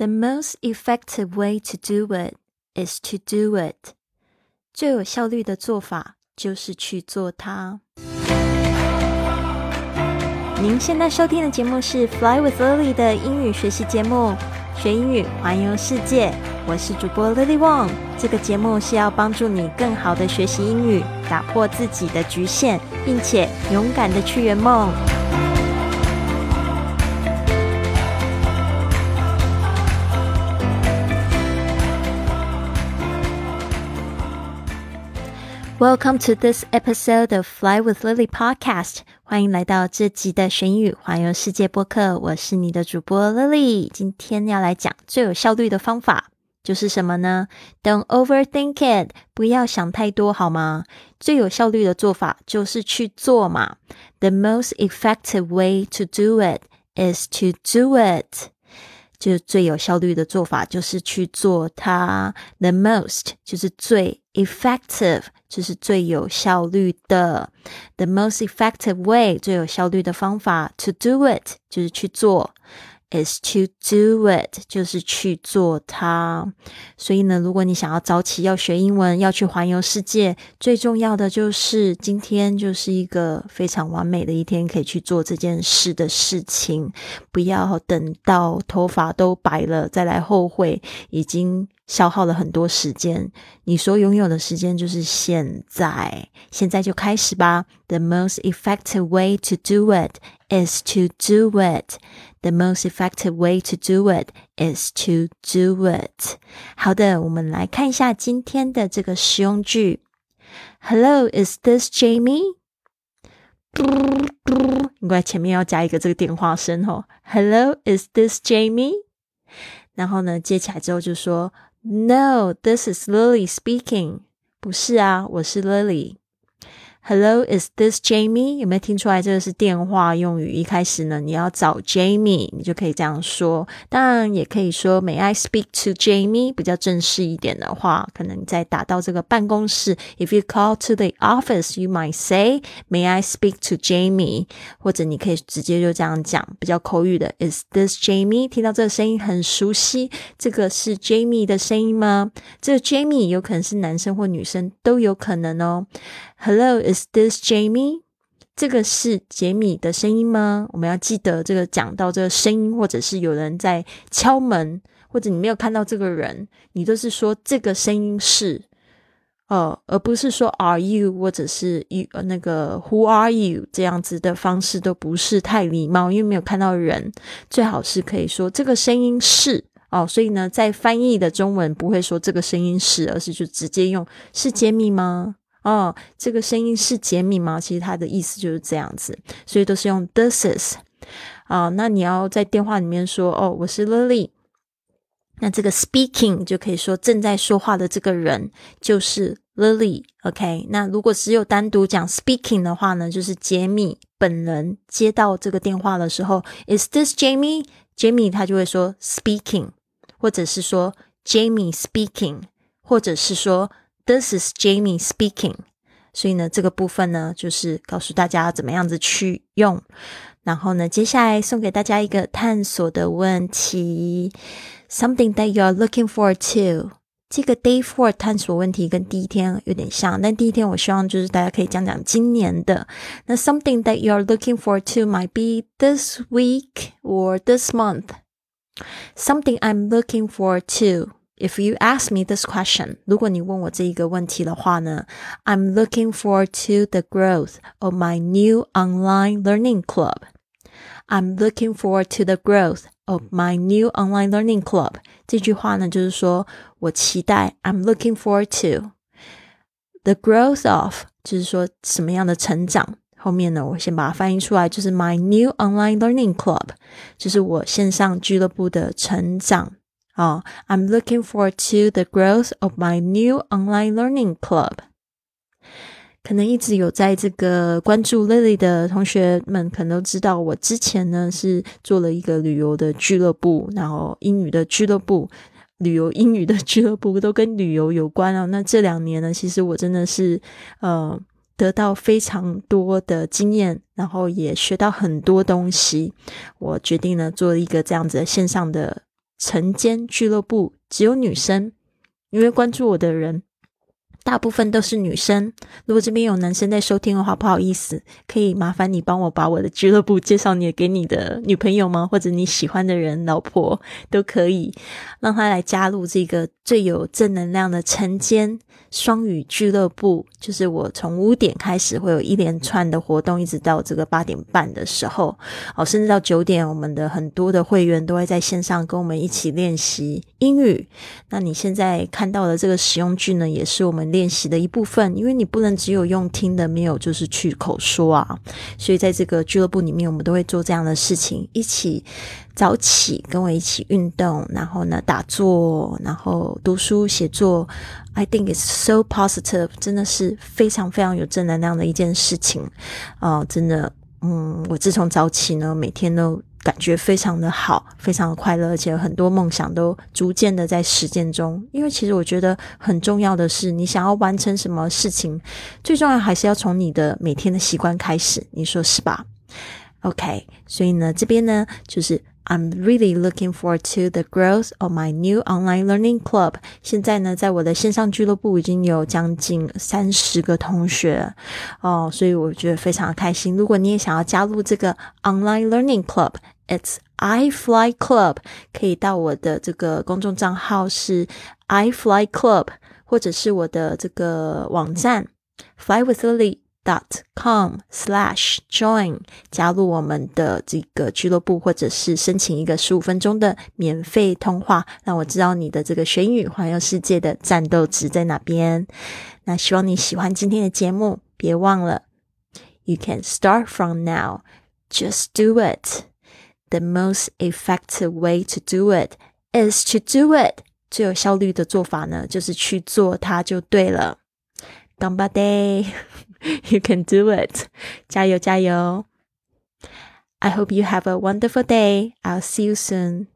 The most effective way to do it is to do it。最有效率的做法就是去做它。您现在收听的节目是《Fly with Lily》的英语学习节目，学英语环游世界。我是主播 Lily Wong。这个节目是要帮助你更好的学习英语，打破自己的局限，并且勇敢的去圆梦。Welcome to this episode of Fly with Lily podcast。欢迎来到这集的学英语环游世界播客。我是你的主播 Lily。今天要来讲最有效率的方法，就是什么呢？Don't overthink it，不要想太多，好吗？最有效率的做法就是去做嘛。The most effective way to do it is to do it。 就最有效率的做法就是去做它。The most 就是最 effective。就是最有效率的，the most effective way 最有效率的方法，to do it 就是去做。Is to do it，就是去做它。所以呢，如果你想要早起要学英文，要去环游世界，最重要的就是今天就是一个非常完美的一天，可以去做这件事的事情。不要等到头发都白了再来后悔，已经消耗了很多时间。你所拥有的时间就是现在，现在就开始吧。The most effective way to do it is to do it. The most effective way to do it is to do it. 好的，我们来看一下今天的这个实用句。Hello, is this Jamie? 应该前面要加一个这个电话声哦。Hello, is this Jamie? 然后呢，接起来之后就说，No, this is Lily speaking. 不是啊，我是 Lily。 Hello, is this Jamie？有没有听出来这个是电话用语？一开始呢，你要找 Jamie，你就可以这样说。当然也可以说 May I speak to Jamie？比较正式一点的话，可能你在打到这个办公室，If you call to the office, you might say May I speak to Jamie？或者你可以直接就这样讲，比较口语的 Is this Jamie？听到这个声音很熟悉，这个是 Jamie 的声音吗？这个 Jamie 有可能是男生或女生都有可能哦。Hello, is this Jamie？这个是杰米的声音吗？我们要记得这个讲到这个声音，或者是有人在敲门，或者你没有看到这个人，你都是说这个声音是，呃，而不是说 Are you 或者是 you 那个 Who are you 这样子的方式都不是太礼貌，因为没有看到人，最好是可以说这个声音是哦。所以呢，在翻译的中文不会说这个声音是，而是就直接用是杰米吗？哦，这个声音是杰米吗？其实它的意思就是这样子，所以都是用 this is 啊。那你要在电话里面说哦，我是 Lily。那这个 speaking 就可以说正在说话的这个人就是 Lily。OK，那如果只有单独讲 speaking 的话呢，就是杰米本人接到这个电话的时候，Is this Jamie？Jamie 他就会说 speaking，或者是说 Jamie speaking，或者是说。This is Jamie speaking。所以呢，这个部分呢，就是告诉大家怎么样子去用。然后呢，接下来送给大家一个探索的问题：Something that you are looking forward to。这个 Day Four 探索问题跟第一天有点像，但第一天我希望就是大家可以讲讲今年的。那 Something that you are looking forward to might be this week or this month. Something I'm looking forward to. If you ask me this question，如果你问我这一个问题的话呢，I'm looking forward to the growth of my new online learning club. I'm looking forward to the growth of my new online learning club. 这句话呢，就是说我期待，I'm looking forward to the growth of，就是说什么样的成长。后面呢，我先把它翻译出来，就是 my new online learning club，就是我线上俱乐部的成长。 哦，I'm looking forward to the growth of my new online learning club。可能一直有在这个关注 Lily 的同学们，可能都知道我之前呢是做了一个旅游的俱乐部，然后英语的俱乐部，旅游英语的俱乐部都跟旅游有关啊。那这两年呢，其实我真的是呃得到非常多的经验，然后也学到很多东西。我决定呢做一个这样子的线上的。晨间俱乐部，只有女生，因为关注我的人。大部分都是女生。如果这边有男生在收听的话，不好意思，可以麻烦你帮我把我的俱乐部介绍你给你的女朋友吗？或者你喜欢的人、老婆都可以，让他来加入这个最有正能量的晨间双语俱乐部。就是我从五点开始会有一连串的活动，一直到这个八点半的时候，哦，甚至到九点，我们的很多的会员都会在线上跟我们一起练习英语。那你现在看到的这个使用句呢，也是我们。练习的一部分，因为你不能只有用听的，没有就是去口说啊。所以在这个俱乐部里面，我们都会做这样的事情：一起早起，跟我一起运动，然后呢打坐，然后读书写作。I think it's so positive，真的是非常非常有正能量的一件事情啊！真的，嗯，我自从早起呢，每天都。感觉非常的好，非常的快乐，而且很多梦想都逐渐的在实践中。因为其实我觉得很重要的是，你想要完成什么事情，最重要还是要从你的每天的习惯开始，你说是吧？OK，所以呢，这边呢就是。I'm really looking forward to the growth of my new online learning club。现在呢，在我的线上俱乐部已经有将近三十个同学哦，所以我觉得非常开心。如果你也想要加入这个 online learning club，club，it's I Fly Club，可以到我的这个公众账号是 I Fly Club，或者是我的这个网站 Fly with Lily。dot com slash join 加入我们的这个俱乐部，或者是申请一个十五分钟的免费通话，让我知道你的这个学语环游世界的战斗值在哪边。那希望你喜欢今天的节目，别忘了，you can start from now, just do it. The most effective way to do it is to do it. 最有效率的做法呢，就是去做它就对了。干巴爹！You can do it. 加油加油 I hope you have a wonderful day. I'll see you soon.